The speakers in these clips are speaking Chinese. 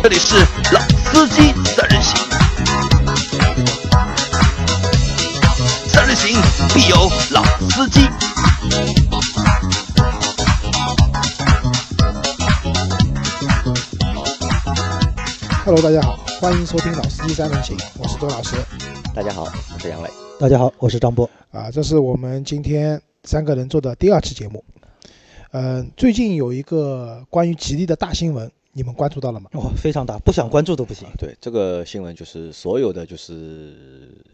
这里是老司机三人行，三人行必有老司机。Hello，大家好，欢迎收听《老司机三人行》，我是周老师大家好，我是杨磊。大家好，我是张波。啊，这是我们今天三个人做的第二期节目。嗯、最近有一个关于吉利的大新闻，你们关注到了吗？哇、非常大，不想关注都不行。对这个新闻，就是所有的就是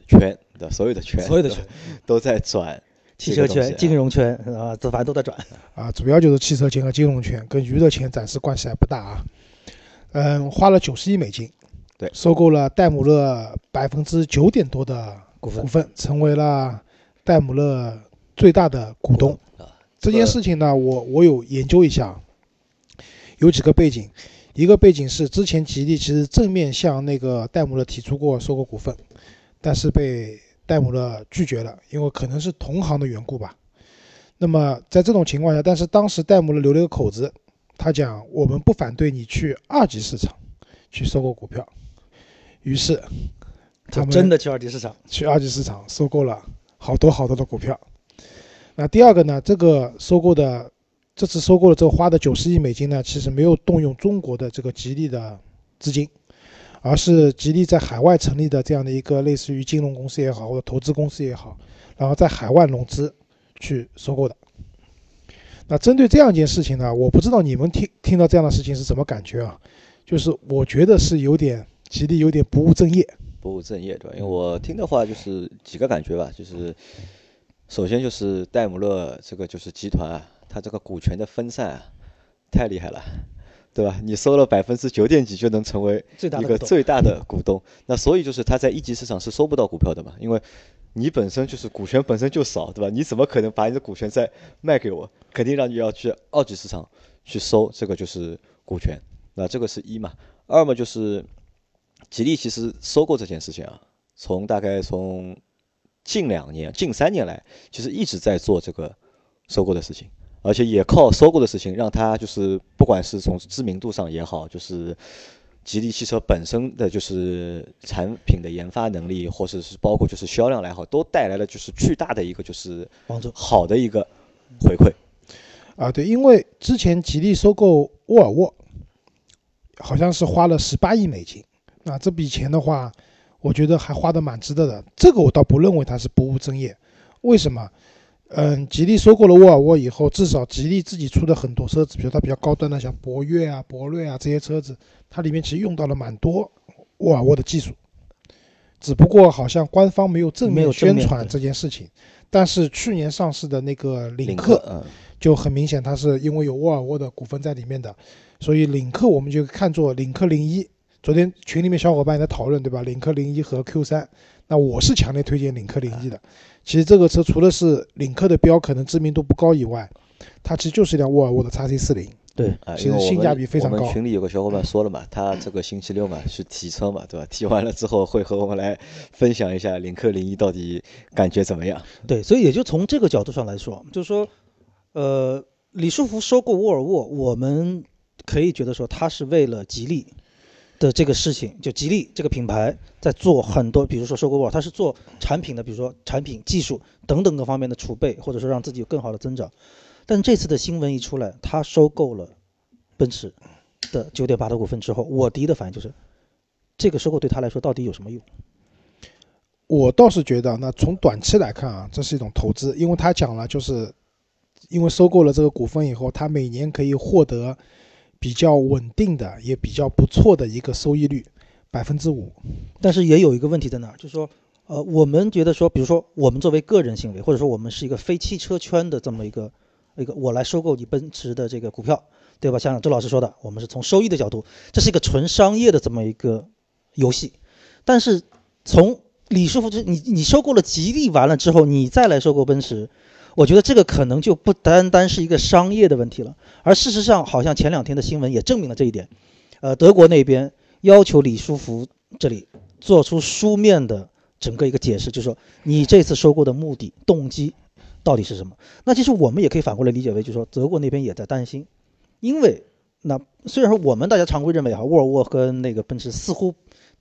圈的所有的圈，所有的圈，都在转汽车圈、金融圈啊，这反正都在转。啊，主要就是汽车圈和金融圈，跟娱乐圈暂时关系还不大啊。嗯，花了九十亿美金，对收购了戴姆勒百分之九点多的股份股份，成为了戴姆勒最大的股东。啊，这件事情呢，我我有研究一下，有几个背景。一个背景是之前吉利其实正面向那个戴姆勒提出过收购股份，但是被戴姆勒拒绝了，因为可能是同行的缘故吧。那么在这种情况下，但是当时戴姆勒留了一个口子，他讲我们不反对你去二级市场去收购股票。于是他们真的去二级市场，去二级市场收购了好多好多的股票。那第二个呢，这个收购的这次收购了这个花的九十亿美金呢，其实没有动用中国的这个吉利的资金，而是吉利在海外成立的这样的一个类似于金融公司也好，或者投资公司也好，然后在海外融资去收购的。那针对这样一件事情呢，我不知道你们听听到这样的事情是什么感觉啊？就是我觉得是有点吉利有点不务正业。不务正业，对吧？因为我听的话就是几个感觉吧，就是首先就是戴姆勒这个就是集团啊，它这个股权的分散啊，太厉害了。对吧？你收了百分之九点几就能成为一个最大的股东最大的股东，那所以就是他在一级市场是收不到股票的嘛，因为你本身就是股权本身就少，对吧？你怎么可能把你的股权再卖给我？肯定让你要去二级市场去收这个就是股权，那这个是一嘛。二嘛就是吉利其实收购这件事情啊，从大概从近两年、近三年来，其实一直在做这个收购的事情。而且也靠收购的事情，让它就是不管是从知名度上也好，就是吉利汽车本身的就是产品的研发能力，或者是包括就是销量来好，都带来了就是巨大的一个就是帮助好的一个回馈。啊，对，因为之前吉利收购沃尔沃，好像是花了十八亿美金，那这笔钱的话，我觉得还花的蛮值得的。这个我倒不认为它是不务正业，为什么？嗯，吉利收购了沃尔沃以后，至少吉利自己出的很多车子，比如它比较高端的，像博越啊、博瑞啊这些车子，它里面其实用到了蛮多沃尔沃的技术，只不过好像官方没有正面宣传这件事情。但是去年上市的那个领领克，嗯，就很明显，它是因为有沃尔沃的股份在里面的，所以领克我们就看作领克零一。昨天群里面小伙伴也在讨论，对吧？领克零一和 Q 三，那我是强烈推荐领克零一的。其实这个车除了是领克的标可能知名度不高以外，它其实就是一辆沃尔沃的 x C 四零。对，啊，其实性价比非常我高们群里有个小伙伴说了嘛，他这个星期六嘛去提车嘛，对吧？提完了之后会和我们来分享一下领克零一到底感觉怎么样。对，所以也就从这个角度上来说，就是说，呃，李书福收购沃尔沃，我们可以觉得说他是为了吉利的这个事情，就吉利这个品牌在做很多，比如说收购沃尔，它是做产品的，比如说产品、技术等等各方面的储备，或者说让自己有更好的增长。但这次的新闻一出来，他收购了奔驰的九点八的股份之后，我第一的反应就是，这个收购对他来说到底有什么用？我倒是觉得，那从短期来看啊，这是一种投资，因为他讲了，就是因为收购了这个股份以后，他每年可以获得比较稳定的，也比较不错的一个收益率，百分之五。但是也有一个问题在哪儿，就是说，呃，我们觉得说，比如说我们作为个人行为，或者说我们是一个非汽车圈的这么一个一个，我来收购你奔驰的这个股票，对吧？像周老师说的，我们是从收益的角度，这是一个纯商业的这么一个游戏。但是从李师傅这，你你收购了吉利完了之后，你再来收购奔驰，我觉得这个可能就不单单是一个商业的问题了，而事实上，好像前两天的新闻也证明了这一点。呃，德国那边要求李书福这里做出书面的整个一个解释，就是说你这次收购的目的、动机到底是什么？那其实我们也可以反过来理解为，就是说德国那边也在担心，因为那虽然说我们大家常规认为哈，沃尔沃跟那个奔驰似乎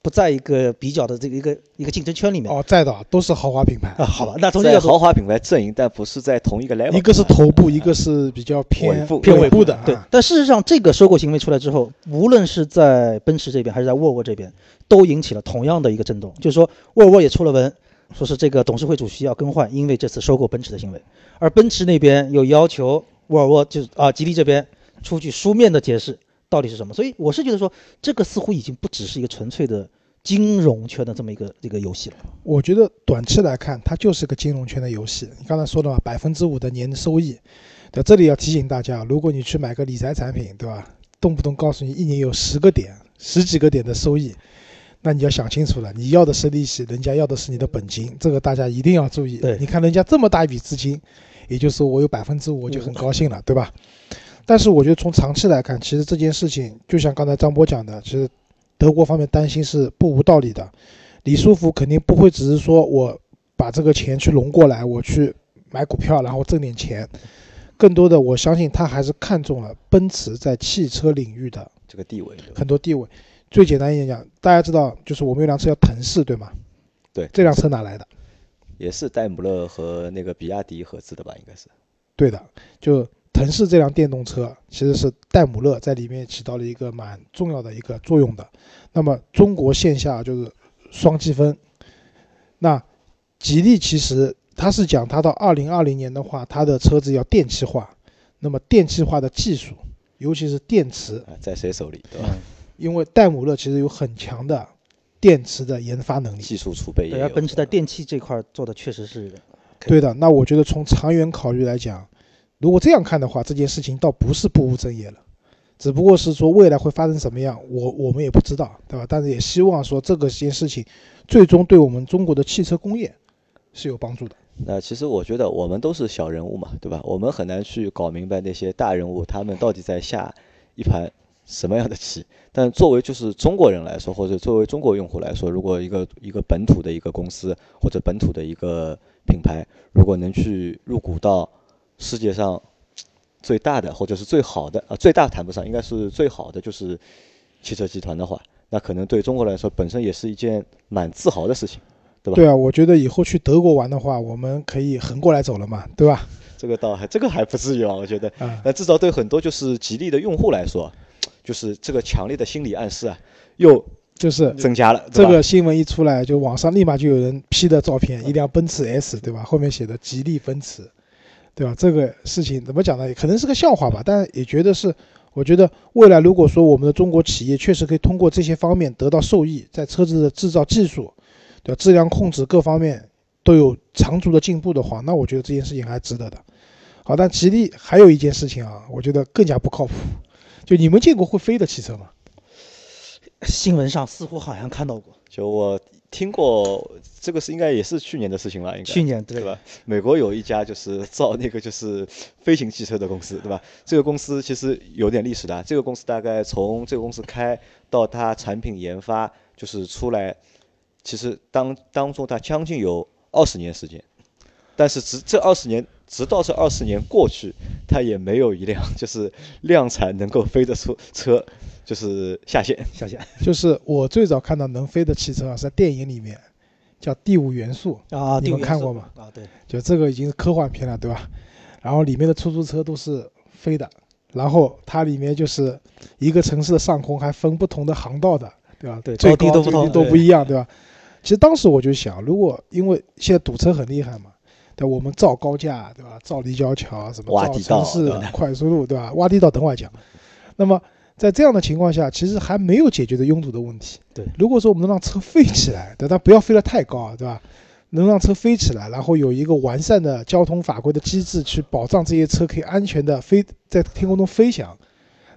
不在一个比较的这个一个一个竞争圈里面。哦，在的都是豪华品牌。啊，好吧，那从这个豪华品牌阵营，但不是在同一个 level。一个是头部，一个是比较偏尾部偏尾部的，对。啊，但事实上，这个收购行为出来之后，无论是在奔驰这边还是在沃尔沃这边，都引起了同样的一个震动，就是说沃尔沃也出了文，说是这个董事会主席要更换，因为这次收购奔驰的行为，而奔驰那边又要求沃尔沃就是啊吉利这边出具书面的解释到底是什么，所以我是觉得说，这个似乎已经不只是一个纯粹的金融圈的这么一个这个游戏了。我觉得短期来看，它就是个金融圈的游戏。你刚才说的嘛，百分之五的年收益，对，这里要提醒大家，如果你去买个理财产品，对吧？动不动告诉你一年有十个点、十几个点的收益，那你要想清楚了，你要的是利息，人家要的是你的本金，这个大家一定要注意。对你看人家这么大一笔资金，也就是说我有百分之五，我就很高兴了，对吧？但是我觉得从长期来看，其实这件事情就像刚才张波讲的，其实德国方面担心是不无道理的。李书福肯定不会只是说我把这个钱去融过来，我去买股票，然后挣点钱。更多的，我相信他还是看中了奔驰在汽车领域的这个地位，很多地位。最简单一点讲，大家知道，就是我们有辆车叫腾势，对吗？对，这辆车哪来的？也是戴姆勒和那个比亚迪合资的吧？应该是。对的，就腾势这辆电动车其实是戴姆勒在里面起到了一个蛮重要的一个作用的。那么中国线下就是双积分，那吉利其实它是讲它到二零二零年的话，它的车子要电气化，那么电气化的技术，尤其是电池，啊，在谁手里，对吧？因为戴姆勒其实有很强的电池的研发能力。技术储备也对，有。而奔驰在电器这块做的确实是对的，那我觉得从长远考虑来讲，如果这样看的话，这件事情倒不是不务正业了，只不过是说未来会发生什么样，我我们也不知道，对吧？但是也希望说这个件事情最终对我们中国的汽车工业是有帮助的。那其实我觉得我们都是小人物嘛，对吧？我们很难去搞明白那些大人物他们到底在下一盘什么样的棋。但作为就是中国人来说，或者作为中国用户来说，如果一个一个本土的一个公司或者本土的一个品牌，如果能去入股到世界上最大的或者是最好的啊，最大谈不上，应该是最好的就是汽车集团的话，那可能对中国来说本身也是一件蛮自豪的事情。对吧对啊，我觉得以后去德国玩的话，我们可以横过来走了嘛，对吧？这个倒还这个还不至于啊，我觉得。啊、那至少对很多就是吉利的用户来说，就是这个强烈的心理暗示啊，又就是增加了。这个新闻一出来，就网上立马就有人 P 的照片，一辆奔驰 S，对吧？后面写的吉利奔驰，对吧？这个事情怎么讲呢？可能是个笑话吧，但也觉得是，我觉得未来如果说我们的中国企业确实可以通过这些方面得到受益，在车子的制造技术，对吧？质量控制各方面都有长足的进步的话，那我觉得这件事情还值得的。好，但吉利还有一件事情啊，我觉得更加不靠谱。就你们见过会飞的汽车吗？新闻上似乎好像看到过，就我听过，这个是应该也是去年的事情了，应该去年对吧？美国有一家就是造那个就是飞行汽车的公司，对吧？这个公司其实有点历史的啊，这个公司大概从这个公司开到它产品研发就是出来，其实当当中它将近有二十年时间，但是只这二十年，直到这二十年过去，它也没有一辆就是量产能够飞的出车，就是下线。下线就是我最早看到能飞的汽车啊，是在电影里面，叫《第五元素》，啊，你们看过吗？啊，对，就这个已经是科幻片了，对吧？然后里面的出租车都是飞的，然后它里面就是一个城市的上空还分不同的航道的，对吧？对最高高低都不同最低都不一样，对吧？其实当时我就想，如果因为现在堵车很厉害嘛，对，我们造高架，对吧？造立交桥，什么造城市 快速路，对吧？挖地道等会儿讲。那么在这样的情况下，其实还没有解决的拥堵的问题。对如果说我们能让车飞起来，对，但不要飞得太高，对吧？能让车飞起来，然后有一个完善的交通法规的机制去保障这些车可以安全的飞在天空中飞翔，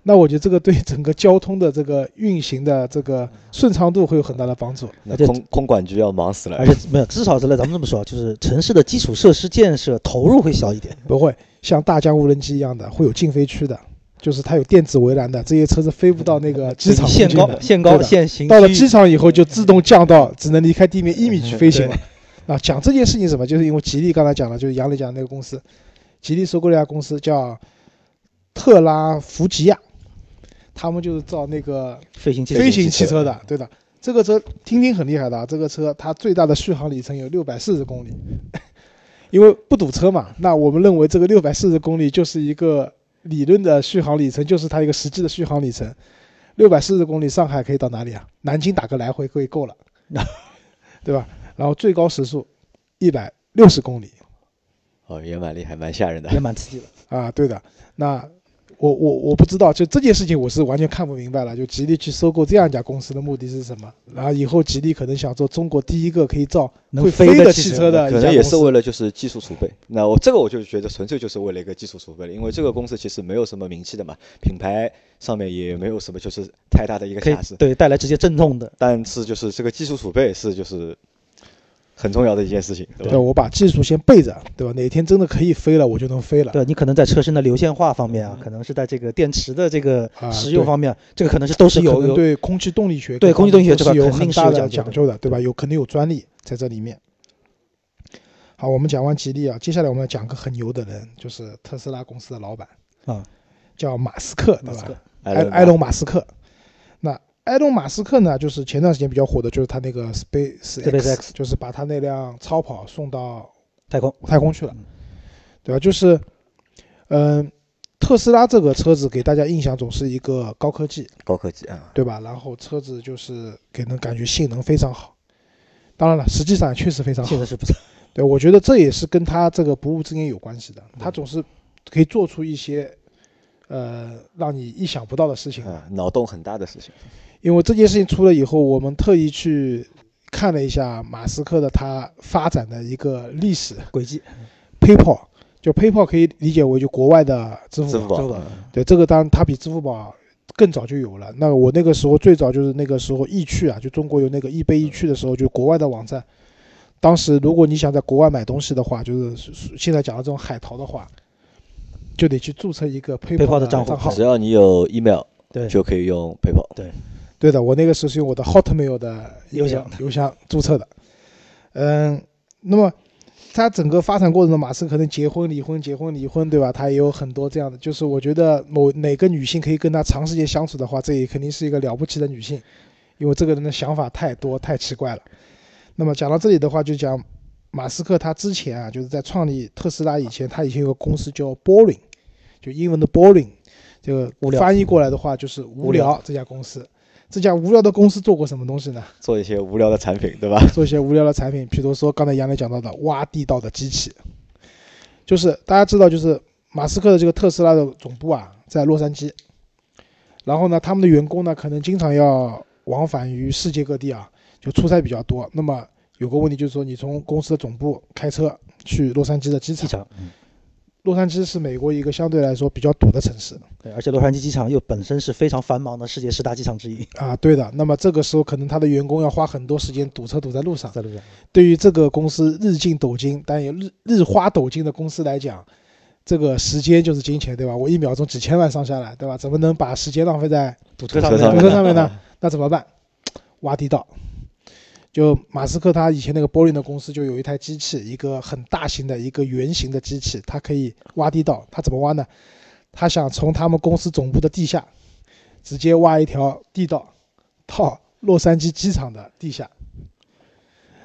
那我觉得这个对 整个交通的这个运行的这个顺畅度会有很大的帮助。那空空管局要忙死了而。且没有，至少是来咱们这么说，就是城市的基础设施建设投入会小一点。不会像大疆无人机一样的，会有禁飞区的，就是它有电子围栏的，这些车子飞不到那个机场限高、限高、的限行到了机场以后，就自动降到只能离开地面一米去飞行了。啊，讲这件事情什么？就是因为吉利刚才讲了，就是杨磊讲的那个公司，吉利收购了一家公司叫特拉福吉亚。他们就是造那个飞行器飞行汽车汽车的，对的。这个车听听很厉害的啊，这个车它最大的续航里程有六百四十公里，因为不堵车嘛。那我们认为这个六百四十公里就是一个理论的续航里程，就是它一个实际的续航里程。六百四十公里，上海可以到哪里啊？南京打个来回可以够了，对吧？然后最高时速一百六十公里哦，也蛮厉害，蛮吓人的也。蛮刺激的。啊，对的。那我我我不知道，就这件事情我是完全看不明白了。就吉利去收购这样一家公司的目的是什么？然后以后吉利可能想做中国第一个可以造能会飞的汽车的可能也。是为了就是技术储备。那我这个我就觉得纯粹就是为了一个技术储备了，因为这个公司其实没有什么名气的嘛，品牌上面也没有什么就是太大的一个价值。对带来直接阵痛的。但是就是这个技术储备是就是很重要的一件事情，对对，我把技术先备着，对吧？哪天真的可以飞了，我就能飞了。对你可能在车身的流线化方面啊，可能是在这个电池的这个啊使用方面，这个可能是都是有有对空气动力学对空气动力学这个有肯定是很大的有讲究的对吧？有肯定有专利在这里面。好，我们讲完吉利啊，接下来我们要讲个很牛的人，就是特斯拉公司的老板啊，叫马斯克，对吧？埃埃隆马斯克。那埃隆马斯克呢，就是前段时间比较火的，就是他那个 Space SpaceX 就是把他那辆超跑送到太空。太空去了嗯，对吧？就是，嗯、特斯拉这个车子给大家印象总是一个高科技，高科技啊，对吧？然后车子就是给人感觉性能非常好。当然了，实际上确实非常好确实是不错？对，我觉得这也是跟他这个不务正业有关系的。他总是可以做出一些，呃，让你意想不到的事情。啊，脑洞很大的事情。因为这件事情出了以后，我们特意去看了一下马斯克的他发展的一个历史。轨迹 PayPal 就 PayPal 可以理解为就国外的支付宝。支付宝对，这个当然它比支付宝更早就有了。那我那个时候最早就是那个时候易趣啊，就中国有那个易贝易趣的时候，就国外的网站。当时如果你想在国外买东西的话，就是现在讲的这种海淘的话，就得去注册一个 PayPal 的账账号只。要你有 email 对就可以用 PayPal。对的，我那个时候是用我的 Hotmail 的邮箱邮箱注册的。嗯，那么他整个发展过程中，马斯克可能结婚、离婚、结婚、离婚，对吧？他也有很多这样的，就是我觉得某哪个女性可以跟他长时间相处的话，这也肯定是一个了不起的女性，因为这个人的想法太多、太奇怪了。那么讲到这里的话，就讲马斯克他之前啊，就是在创立特斯拉以前，他以前有个公司叫 Boring，就英文的 Boring，这个翻译过来的话就是无聊这家公司。这家无聊的公司做过什么东西呢？做一些无聊的产品，对吧？做一些无聊的产品，比如说刚才杨磊讲到的挖地道的机器，就是大家知道，就是马斯克的这个特斯拉的总部啊，在洛杉矶，然后呢，他们的员工呢，可能经常要往返于世界各地啊，就出差比较多。那么有个问题就是说，你从公司的总部开车去洛杉矶的机场，洛杉矶是美国一个相对来说比较堵的城市对，而且洛杉矶机场又本身是非常繁忙的世界十大机场之一，啊，对的。那么这个时候，可能他的员工要花很多时间堵车堵在路上。在路上。对于这个公司日进斗金，但也日日花斗金的公司来讲，这个时间就是金钱，对吧？我一秒钟几千万上下来，对吧？怎么能把时间浪费在堵车上面，呢堵车上面呢？那怎么办？挖地道。就马斯克他以前那个 Boring 的公司就有一台机器，一个很大型的一个圆形的机器，它可以挖地道。它怎么挖呢？他想从他们公司总部的地下直接挖一条地道到洛杉矶机场的地下。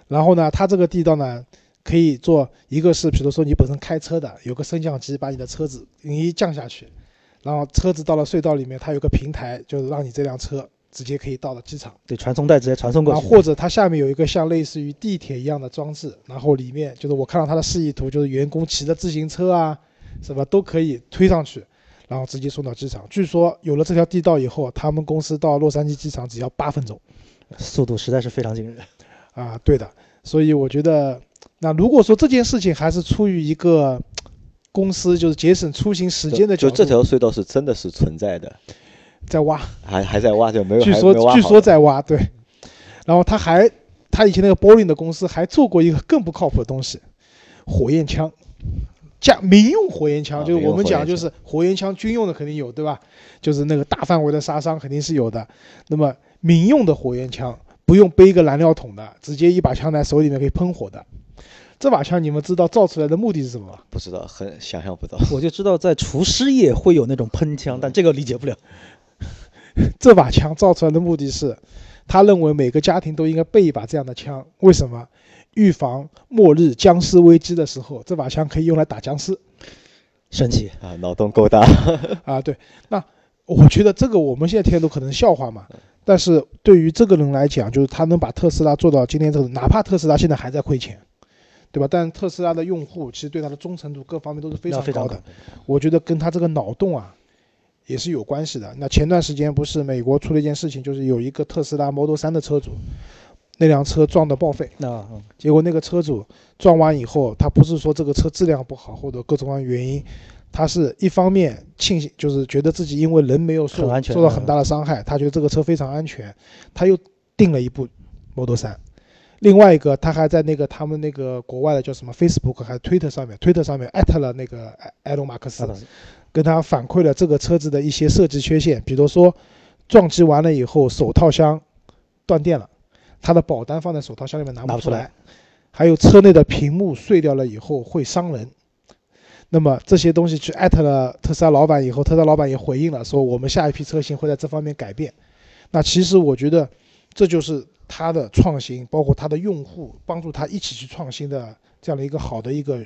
然后呢，它这个地道呢，可以做一个是，比如说你本身开车的，有个升降机把你的车子你一降下去，然后车子到了隧道里面，它有个平台，就是让你这辆车直接可以到了机场。对，传送带直接传送过去。或者它下面有一个像类似于地铁一样的装置，然后里面就是我看到它的示意图，就是员工骑着自行车啊，什么都可以推上去，然后直接送到机场。据说有了这条地道以后，他们公司到洛杉矶机场只要八分钟速度实在是非常惊人。啊，对的。所以我觉得，那如果说这件事情还是出于一个公司就是节省出行时间的角度，就这条隧道是真的是存在的，在挖，还还在挖，就没有据说据说在挖，对。然后他还他以前那个 Boring 的公司还做过一个更不靠谱的东西，火焰枪，加民用火焰枪，啊就是我们讲就是火焰枪军用的肯定有，对吧？就是那个大范围的杀伤肯定是有的。那么民用的火焰枪不用背一个燃料桶的，直接一把枪在手里面可以喷火的。这把枪你们知道造出来的目的是什么吗？不知道，很想象不到。我就知道在厨师业会有那种喷枪，但这个理解不了。这把枪造出来的目的是，他认为每个家庭都应该备一把这样的枪。为什么？预防末日僵尸危机的时候，这把枪可以用来打僵尸。神奇，啊，脑洞够大。啊，对，那我觉得这个我们现在听都可能笑话嘛，但是对于这个人来讲，就是他能把特斯拉做到今天这个，哪怕特斯拉现在还在亏钱，对吧？但特斯拉的用户其实对它的忠诚度各方面都是非常高的高。我觉得跟他这个脑洞啊也是有关系的。那前段时间不是美国出了一件事情，就是有一个特斯拉 Model 3的车主，那辆车撞得报废，那嗯结果那个车主撞完以后，他不是说这个车质量不好或者各种各样的原因，他是一方面庆幸，就是觉得自己因为人没有受受到很大的伤害，他觉得这个车非常安全，他又订了一部 Model 3。另外一个，他还在那个他们那个国外的叫什么 Facebook 还是 Twitter 上面，Twitter 上面艾特了那个埃埃隆马克思跟他反馈了这个车子的一些设计缺陷，比如说撞击完了以后手套箱断电了，他的保单放在手套箱里面拿不出来，还有车内的屏幕碎掉了以后会伤人。那么这些东西去艾特了特斯拉老板以后，特斯拉老板也回应了，说我们下一批车型会在这方面改变。那其实我觉得这就是他的创新，包括他的用户帮助他一起去创新的这样的一个好的一个，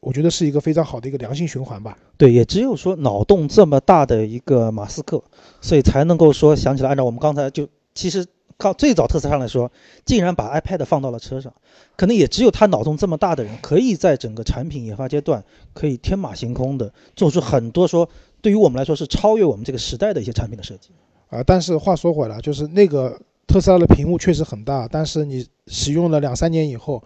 我觉得是一个非常好的一个良性循环吧。对，也只有说脑洞这么大的一个马斯克，所以才能够说想起来，按照我们刚才就其实靠最早特斯拉来说，竟然把 iPad 放到了车上，可能也只有他脑洞这么大的人，可以在整个产品研发阶段可以天马行空的做出很多说对于我们来说是超越我们这个时代的一些产品的设计。啊，但是话说回来，就是那个特斯拉的屏幕确实很大，但是你使用了两三年以后，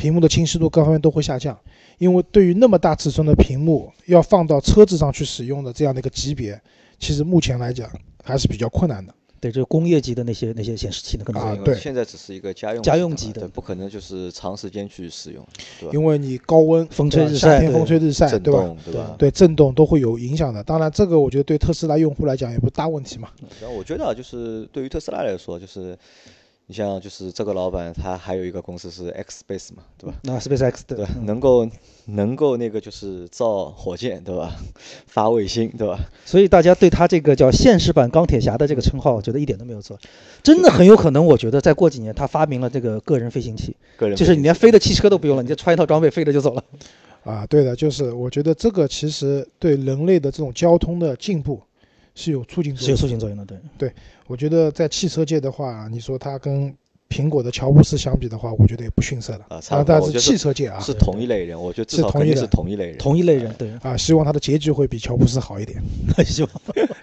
屏幕的清晰度各方面都会下降，因为对于那么大尺寸的屏幕要放到车子上去使用的这样的一个级别，其实目前来讲还是比较困难的。对，这个工业级的那些那些显示器呢，可能啊是因为对现在只是一个家用家用级的不可能就是长时间去使用，对吧？因为你高温、风吹日晒风吹日晒，震对吧？对吧？对震动都会有影响的。当然，这个我觉得对特斯拉用户来讲也不是大问题嘛。然后我觉得啊，就是对于特斯拉来说，就是你像就是这个老板，他还有一个公司是 X Space 嘛，对吧？那 SpaceX 的对吧，嗯能够能够那个就是造火箭，对吧？发卫星，对吧？所以大家对他这个叫现实版钢铁侠的这个称号，我觉得一点都没有错，真的很有可能，我觉得再过几年他发明了这个个人飞行器，个人就是你连飞的汽车都不用了，你就穿一套装备飞着就走了。啊，对的，就是我觉得这个其实对人类的这种交通的进步是有促进作是有用。促进作用的，对。对我觉得在汽车界的话，你说它跟苹果的乔布斯相比的话，我觉得也不逊色的啊差不多但是汽车界啊是同一类人，我觉得至是同一类少肯定是同一类人。同一类人，对，啊，希望他的结局会比乔布斯好一点。希望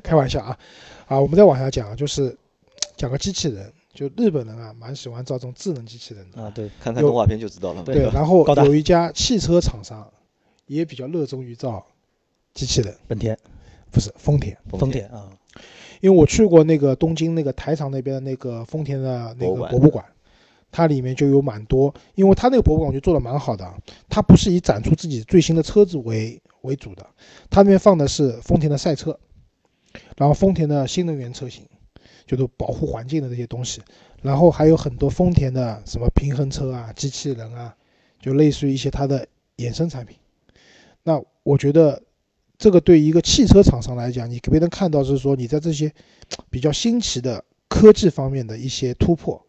开玩笑啊，啊，我们再往下讲，就是讲个机器人，就日本人啊，蛮喜欢造这种智能机器人的。啊，对，看看动画片就知道了。对对，然后有一家汽车厂商也比较热衷于造机器人，本田、不是丰田。丰田啊，因为我去过那个东京那个台场那边的那个丰田的那个博物馆，它里面就有蛮多，因为它那个博物馆我觉得做的蛮好的啊，它不是以展出自己最新的车子为为主的，它那边放的是丰田的赛车，然后丰田的新能源车型，就是保护环境的这些东西，然后还有很多丰田的什么平衡车啊、机器人啊，就类似于一些它的衍生产品。那我觉得这个对于一个汽车厂商来讲，你给别人看到是说你在这些比较新奇的科技方面的一些突破。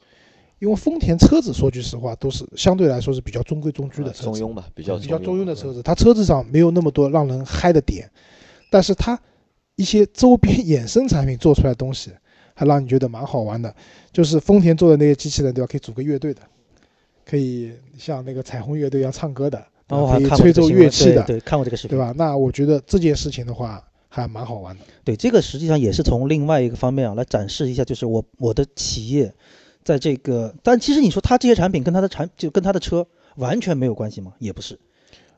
因为丰田车子说句实话，都是相对来说是比较中规中矩的啊车子，中庸吧，比较比较中庸的车子。它车子上没有那么多让人嗨的点，但是它一些周边衍生产品做出来的东西，还让你觉得蛮好玩的。就是丰田做的那些机器人，对吧？可以组个乐队的，可以像那个彩虹乐队一样唱歌的，对然后哦还吧可以看过这个新吹奏乐器的，对对，看过这个视频，对吧？那我觉得这件事情的话，还蛮好玩的。对，这个实际上也是从另外一个方面啊来展示一下，就是我我的企业在这个，但其实你说它这些产品跟它的产就跟它的车完全没有关系吗？也不是，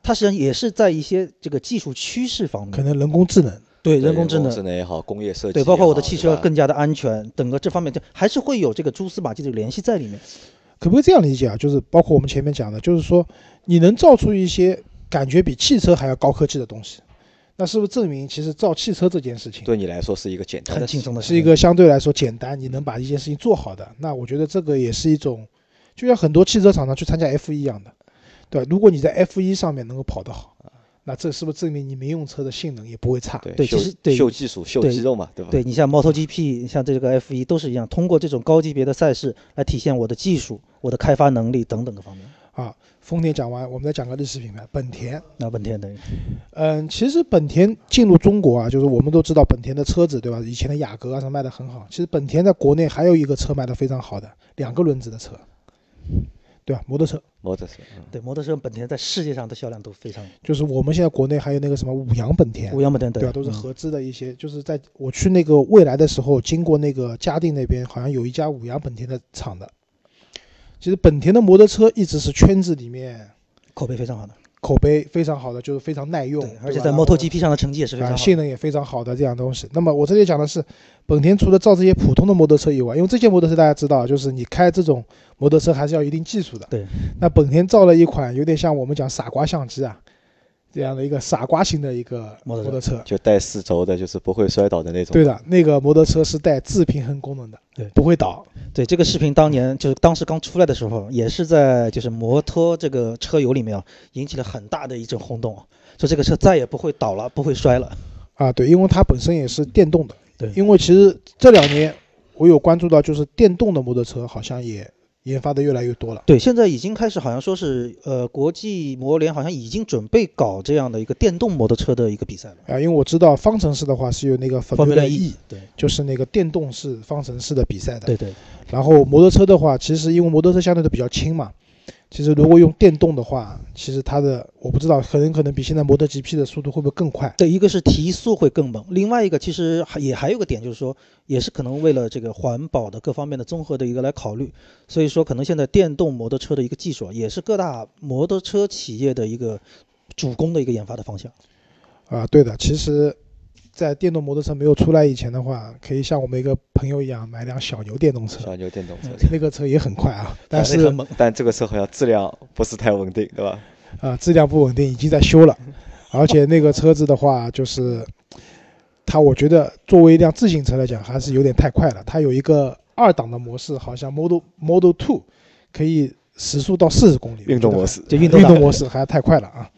它实际上也是在一些这个技术趋势方面，可能人工智能，对对人工智能智能也好，工业设计对，包括我的汽车更加的安全，整个这方面就还是会有这个蛛丝马迹的联系在里面。可不可以这样理解啊？就是包括我们前面讲的，就是说你能造出一些感觉比汽车还要高科技的东西，那是不是证明其实造汽车这件事情对你来说是一个简单很的事情轻松的是一个相对来说简单，你能把一件事情做好的？那我觉得这个也是一种，就像很多汽车厂商去参加 F 一一样的，对吧？如果你在 F 一上面能够跑得好，那这是不是证明你民用车的性能也不会差？对，其实对秀技术、秀肌肉嘛，对吧？对你像 MotoGP，像这个 F 1都是一样，通过这种高级别的赛事来体现我的技术、我的开发能力等等各方面。啊，丰田讲完，我们再讲个日系品牌本田。那本田等于，嗯，其实本田进入中国啊，就是我们都知道本田的车子，对吧？以前的雅阁啊什么卖的很好。其实本田在国内还有一个车卖的非常好的，两个轮子的车，对吧？摩托车，摩托车，嗯对摩托车本田在世界上的销量都非常，就是我们现在国内还有那个什么五羊本田，五羊本田对吧？都是嗯合资的一些，就是在我去那个未来的时候，经过那个嘉定那边，好像有一家五羊本田的厂的。其实本田的摩托车一直是圈子里面口碑非常好的，口碑非常好的，就是非常耐用对，，而且在对吧然后 MotoGP 上的成绩也是非常啊，好的。性能也非常好的这样东西。那么我这里讲的是，本田除了造这些普通的摩托车以外，因为这些摩托车大家知道，就是你开这种摩托车还是要一定技术的。对。那本田造了一款有点像我们讲傻瓜相机啊这样的一个傻瓜型的一个摩托车。就带四轴的，就是不会摔倒的那种。对的，那个摩托车是带自平衡功能的，对不会倒。对这个视频，当年就是当时刚出来的时候，也是在就是摩托这个车友里面啊，引起了很大的一阵轰动啊，说这个车再也不会倒了，不会摔了。啊，对，因为它本身也是电动的。对因为其实这两年我有关注到，就是电动的摩托车好像也研发的越来越多了。对，现在已经开始，好像说是呃，国际摩联好像已经准备搞这样的一个电动摩托车的一个比赛了。啊，因为我知道方程式的话是有那个 Formula Formula E，E，对就是那个电动式方程式的比赛的。对对，然后摩托车的话，其实因为摩托车相对都比较轻嘛，其实如果用电动的话，其实它的我不知道，可能可能比现在摩托 GP 的速度会不会更快？这，一个是提速会更猛，另外一个其实还也还有个点就是说，也是可能为了这个环保的各方面的综合的一个来考虑，所以说可能现在电动摩托车的一个技术啊，也是各大摩托车企业的一个主攻的一个研发的方向。啊，对的，其实，在电动摩托车没有出来以前的话，可以像我们一个朋友一样买辆小牛电动车，小牛电动车，那个车也很快啊，但是但这个车好像质量不是太稳定，对吧？啊，质量不稳定，已经在修了，而且那个车子的话，就是它，我觉得作为一辆自行车来讲，还是有点太快了。它有一个二档的模式，好像 Model Model Two 可以时速到四十公里，运动模式，就运动运动 模式还太快了啊！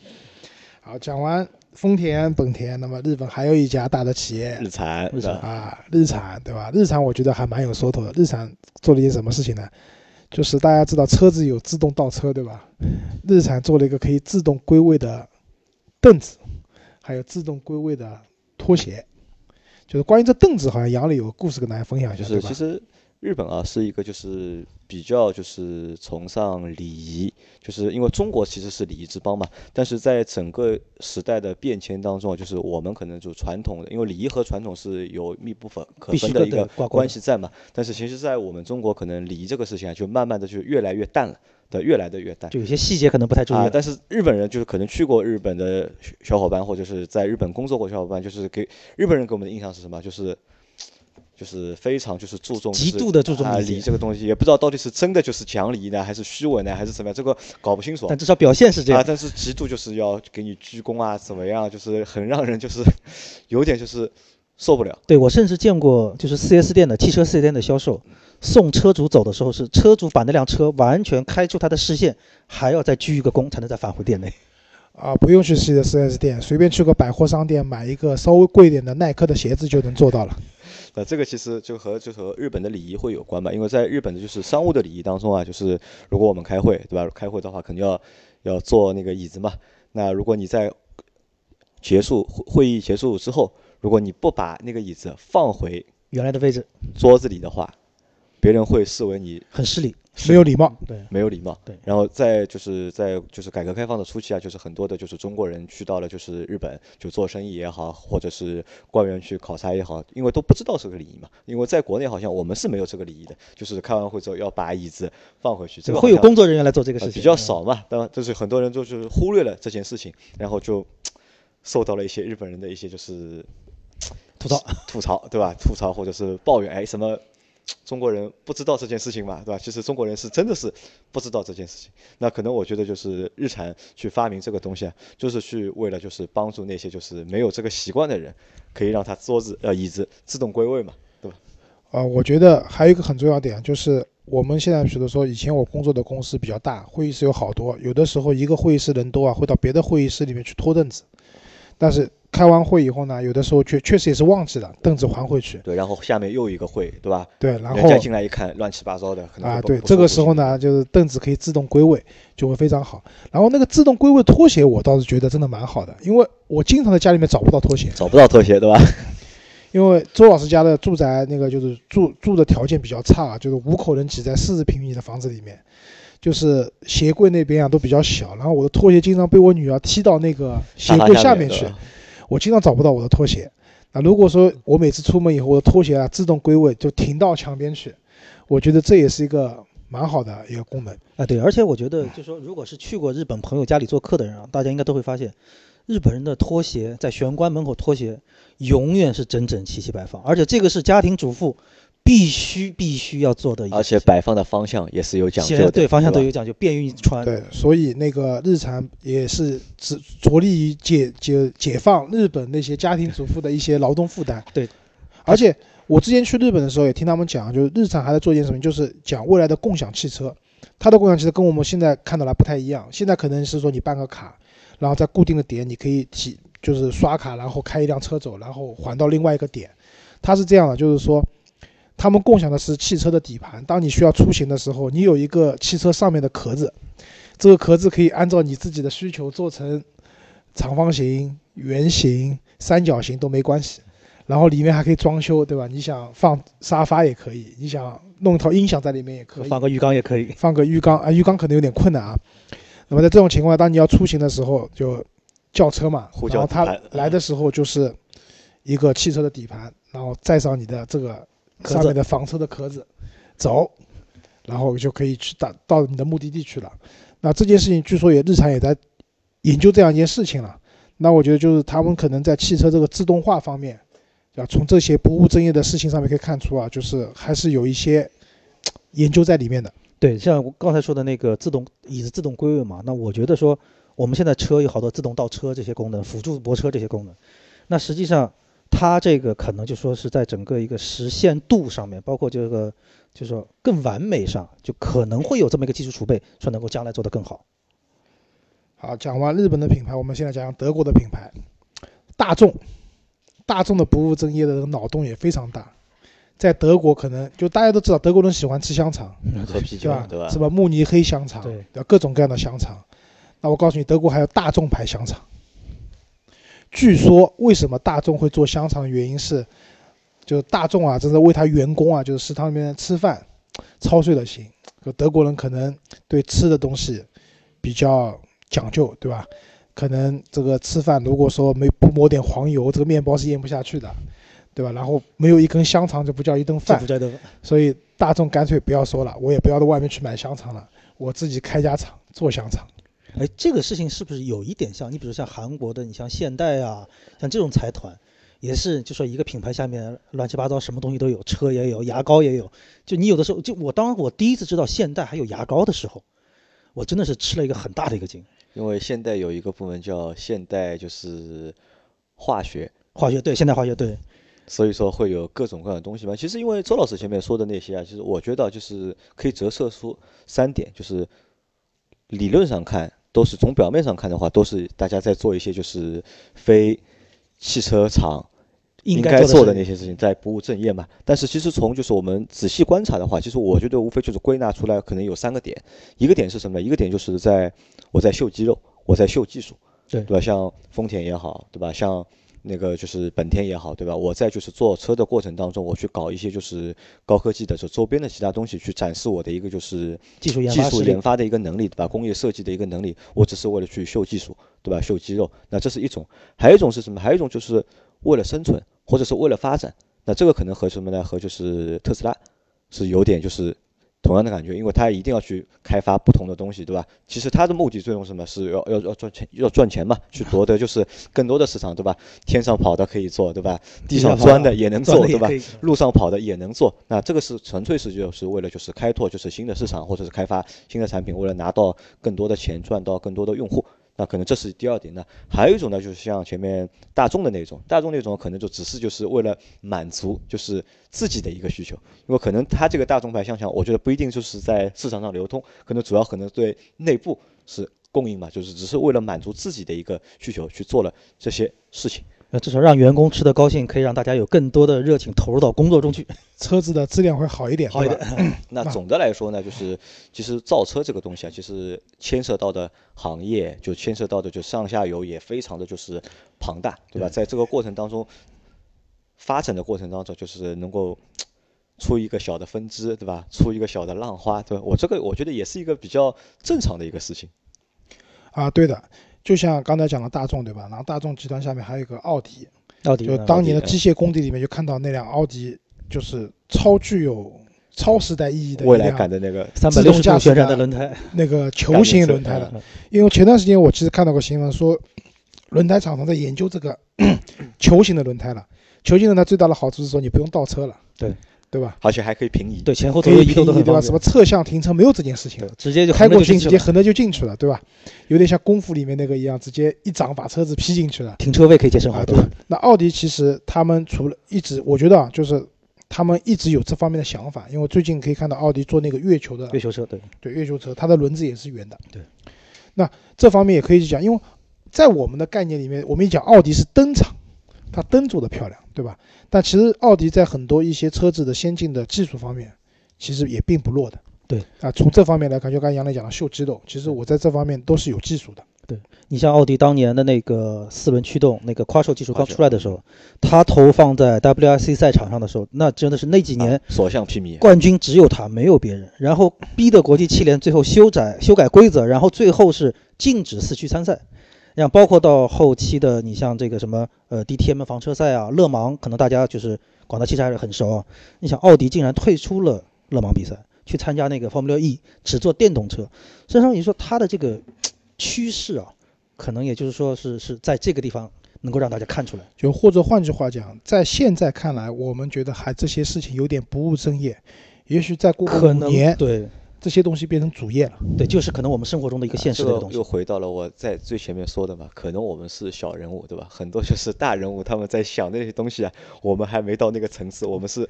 好，讲完丰田、本田，那么日本还有一家大的企业日产，日产啊，日产对吧？日产我觉得还蛮有说头的。日产做了一件什么事情呢？就是大家知道车子有自动倒车对吧？日产做了一个可以自动归位的凳子，还有自动归位的拖鞋。就是关于这凳子，好像杨磊有个故事跟大家分享一下，对吧就是其？实日本啊是一个就是比较就是崇尚礼仪，就是因为中国其实是礼仪之邦嘛，但是在整个时代的变迁当中啊，就是我们可能就传统的，因为礼仪和传统是有密不分可分的一个关系在嘛，但是其实在我们中国可能礼仪这个事情啊，就慢慢的就越来越淡了，的越来的越淡。就有些细节可能不太注意。，啊但是日本人就是可能去过日本的小伙伴，或者是在日本工作过小伙伴，就是给日本人给我们的印象是什么？就是就是非常就是注重就是极度的注重啊礼节礼仪这个东西，也不知道到底是真的就是讲礼仪呢，还是虚伪呢，还是怎么样，这个搞不清楚。但至少表现是这啊，样。但是极度就是要给你鞠躬啊，怎么样，就是很让人就是有点就是受不了。对我甚至见过，就是 4S 店的汽车 4S 店的销售送车主走的时候，是车主把那辆车完全开出他的视线，还要再鞠一个躬才能再返回店内。啊，不用去自己的 4S 店，随便去个百货商店买一个稍微贵一点的耐克的鞋子就能做到了。那这个其实就和就和日本的礼仪会有关吧，因为在日本的就是商务的礼仪当中啊，就是如果我们开会，对吧？开会的话肯定要要坐那个椅子嘛。那如果你在结束会会议结束之后，如果你不把那个椅子放回原来的位置桌子里的话，别人会视为你很失礼。没有礼貌。对，没有礼貌。对然后在就是在就是改革开放的初期啊，就是很多的就是中国人去到了就是日本，就做生意也好，或者是官员去考察也好，因为都不知道这个礼仪嘛。因为在国内好像我们是没有这个礼仪的，就是开完会之后要把椅子放回去，这个会有工作人员来做这个事情，呃比较嗯。少嘛。对吧，就是很多人就是忽略了这件事情，然后就受到了一些日本人的一些就是吐槽。吐槽，对吧？吐槽或者是抱怨，哎，什么中国人不知道这件事情嘛，对吧？其实中国人是真的是不知道这件事情。那可能我觉得就是日产去发明这个东西啊，就是去为了就是帮助那些就是没有这个习惯的人，可以让他桌子呃椅子自动归位嘛，对吧？啊，我觉得还有一个很重要点，就是我们现在比如说以前我工作的公司比较大，会议室有好多，有的时候一个会议室人多啊，会到别的会议室里面去拖凳子，但是开完会以后呢，有的时候确确实也是忘记了，凳子还回去，对，然后下面又一个会，对吧？对，然后再进来一看，乱七八糟的，可能啊，对，这个时候呢，就是凳子可以自动归位，就会非常好。然后那个自动归位拖鞋，我倒是觉得真的蛮好的，因为我经常在家里面找不到拖鞋，找不到拖鞋，对吧？因为周老师家的住宅那个就是住住的条件比较差，就是五口人挤在四十平米的房子里面，就是鞋柜那边啊都比较小，然后我的拖鞋经常被我女儿踢到那个鞋柜下面去我经常找不到我的拖鞋。那如果说我每次出门以后，我的拖鞋啊自动归位，就停到墙边去，我觉得这也是一个蛮好的一个功能。啊，对，而且我觉得，就说如果是去过日本朋友家里做客的人啊，大家应该都会发现，日本人的拖鞋在玄关门口拖鞋永远是整整齐齐摆放，而且这个是家庭主妇必须必须要做的而且摆放的方向也是有讲究的，对方向都有讲究，便于穿。对，所以那个日产也是只着力于解解解放日本那些家庭主妇的一些劳动负担。对，而且我之前去日本的时候也听他们讲，就是日产还在做一件什么，就是讲未来的共享汽车。它的共享汽车跟我们现在看到的不太一样，现在可能是说你办个卡，然后在固定的点你可以提，就是刷卡，然后开一辆车走，然后还到另外一个点。它是这样的，就是说。他们共享的是汽车的底盘，当你需要出行的时候，你有一个汽车上面的壳子，这个壳子可以按照你自己的需求做成长方形、圆形、三角形都没关系。然后里面还可以装修，对吧？你想放沙发也可以，你想弄一套音响在里面也可以，放个浴缸也可以。放个浴缸啊，浴缸可能有点困难啊。那么在这种情况下，当你要出行的时候，就叫车嘛，然后他叫底盘来的时候就是一个汽车的底盘，然后载上你的这个上面的房车的壳子，走，然后就可以去到到你的目的地去了。那这件事情据说也日产也在研究这样一件事情了。那我觉得就是他们可能在汽车这个自动化方面，啊，从这些不务正业的事情上面可以看出啊，就是还是有一些 研究在里面的。对，像我刚才说的那个自动椅子自动归位嘛，那我觉得说我们现在车有好多自动倒车这些功能，辅助泊车这些功能，那实际上它这个可能就说是在整个一个实现度上面，包括这个就是说更完美上，就可能会有这么一个技术储备，说能够将来做得更好。好，讲完日本的品牌，我们现在讲讲德国的品牌，大众。大众的不务正业的这个脑洞也非常大，在德国可能就大家都知道，德国人喜欢吃香肠，喝啤对吧？酒对吧？什么慕尼黑香肠，对各种各样的香肠。那我告诉你，德国还有大众牌香肠。据说为什么大众会做香肠的原因是，就是大众啊，真的为他员工啊，就是食堂里面吃饭操碎了心。就德国人可能对吃的东西比较讲究，对吧？可能这个吃饭如果说没不抹点黄油，这个面包是咽不下去的，对吧？然后没有一根香肠就不叫一顿饭所以大众干脆不要说了，我也不要到外面去买香肠了，我自己开家厂做香肠。哎，这个事情是不是有一点像？你比如像韩国的，你像现代啊，像这种财团，也是就说一个品牌下面乱七八糟什么东西都有，车也有，牙膏也有。就你有的时候，就我当我第一次知道现代还有牙膏的时候，我真的是吃了一个很大的一个惊。因为现代有一个部门叫现代就是化学，化学对，现代化学对，所以说会有各种各样的东西嘛。其实因为周老师前面说的那些啊，其实我觉得就是可以折射出三点，就是理论上看都是从表面上看的话，都是大家在做一些就是非汽车厂应该该做的那些事情，在不务正业嘛。但是其实从就是我们仔细观察的话，其实我觉得无非就是归纳出来可能有三个点，一个点是什么呢？一个点就是在我在秀肌肉，我在秀技术，对对吧？像丰田也好，对吧？像那个就是本田也好，对吧？我在就是做车的过程当中，我去搞一些就是高科技的这周边的其他东西，去展示我的一个就是技术研技术研发的一个能力，对吧？工业设计的一个能力，我只是为了去秀技术，对吧？秀肌肉，那这是一种。还有一种是什么？还有一种就是为了生存，或者是为了发展。那这个可能和什么呢？和就是特斯拉是有点就是同样的感觉，因为他一定要去开发不同的东西，对吧？其实他的目的最终什么？是要要要赚钱，要赚钱嘛，去夺得就是更多的市场，对吧？天上跑的可以做，对吧？地上钻的也能做，对吧？路上跑的也能做，那这个是纯粹是就是为了就是开拓就是新的市场，或者是开发新的产品，为了拿到更多的钱，赚到更多的用户。那可能这是第二点那，还有一种呢，就是像前面大众的那种，大众那种可能就只是就是为了满足就是自己的一个需求，因为可能它这个大众牌香肠，我觉得不一定就是在市场上流通，可能主要可能对内部是供应嘛，就是只是为了满足自己的一个需求去做了这些事情。呃，至少让员工吃得高兴，可以让大家有更多的热情投入到工作中去。车子的质量会好一点，好一点。那总的来说呢，就是其实造车这个东西啊，其实牵涉到的行业就牵涉到的就上下游也非常的就是庞大，对吧？在这个过程当中，发展的过程当中，就是能够出一个小的分支，对吧？出一个小的浪花，对吧？我这个我觉得也是一个比较正常的一个事情。啊，对的，就像刚才讲的大众，对吧？然后大众集团下面还有一个奥迪，奥迪嗯就当年的机械工地里面就看到那辆奥迪，就是超具有超时代意义的一未来辆感的那个三百六十度旋转的的轮胎，那个球形轮胎感了。因为前段时间我其实看到过新闻说，轮胎厂商在研究这个 球形的轮胎了。球形轮胎最大的好处是说你不用倒车了，对对吧？而且还可以平移。对前后可以左右移动平移对吧？都很方便什么侧向停车没有这件事情了，直接就开过去去直接横着就进去了，对吧？有点像功夫里面那个一样，直接一掌把车子劈进去了。停车位可以节省好啊，多？那奥迪其实他们除了一直，我觉得啊，就是他们一直有这方面的想法，因为最近可以看到奥迪做那个月球的月球车对，对月球车，它的轮子也是圆的。对，那这方面也可以去讲，因为在我们的概念里面，我们一讲奥迪是灯厂，它灯做的漂亮，对吧？但其实奥迪在很多一些车子的先进的技术方面，其实也并不弱的。对啊，从这方面来看，就刚才杨磊讲的秀肌肉，其实我在这方面都是有技术的。对你像奥迪当年的那个四轮驱动那个 Quattro 技术刚出来的时候，它投放在 WRC 赛场上的时候，那真的是那几年啊所向披靡。冠军只有他，没有别人。然后逼得国际汽联最后修改修改规则，然后最后是禁止四驱参赛。像包括到后期的，你像这个什么呃 DTM 房车赛啊，勒芒，可能大家就是广大汽车还是很熟啊。你想奥迪竟然退出了勒芒比赛，去参加那个 Formula E，只做电动车。实际上你说它的这个趋势啊，可能也就是说是是在这个地方能够让大家看出来。就或者换句话讲，在现在看来，我们觉得还这些事情有点不务正业。也许再过可能五年，对这些东西变成主业了。对，就是可能我们生活中的一个现实的东西这个又。回到了我在最前面说的嘛，可能我们是小人物，对吧？很多就是大人物他们在想那些东西啊，我们还没到那个层次，我们是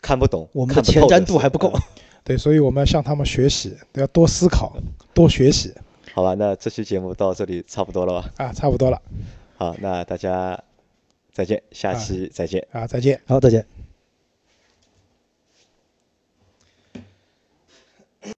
看不懂，我们的看不透前瞻度还不够嗯 对，所以我们要向他们学习，要多思考，多学习好吧，那这期节目到这里差不多了吧？啊，差不多了好，那大家再见，下期再见。啊，再见。好，再见。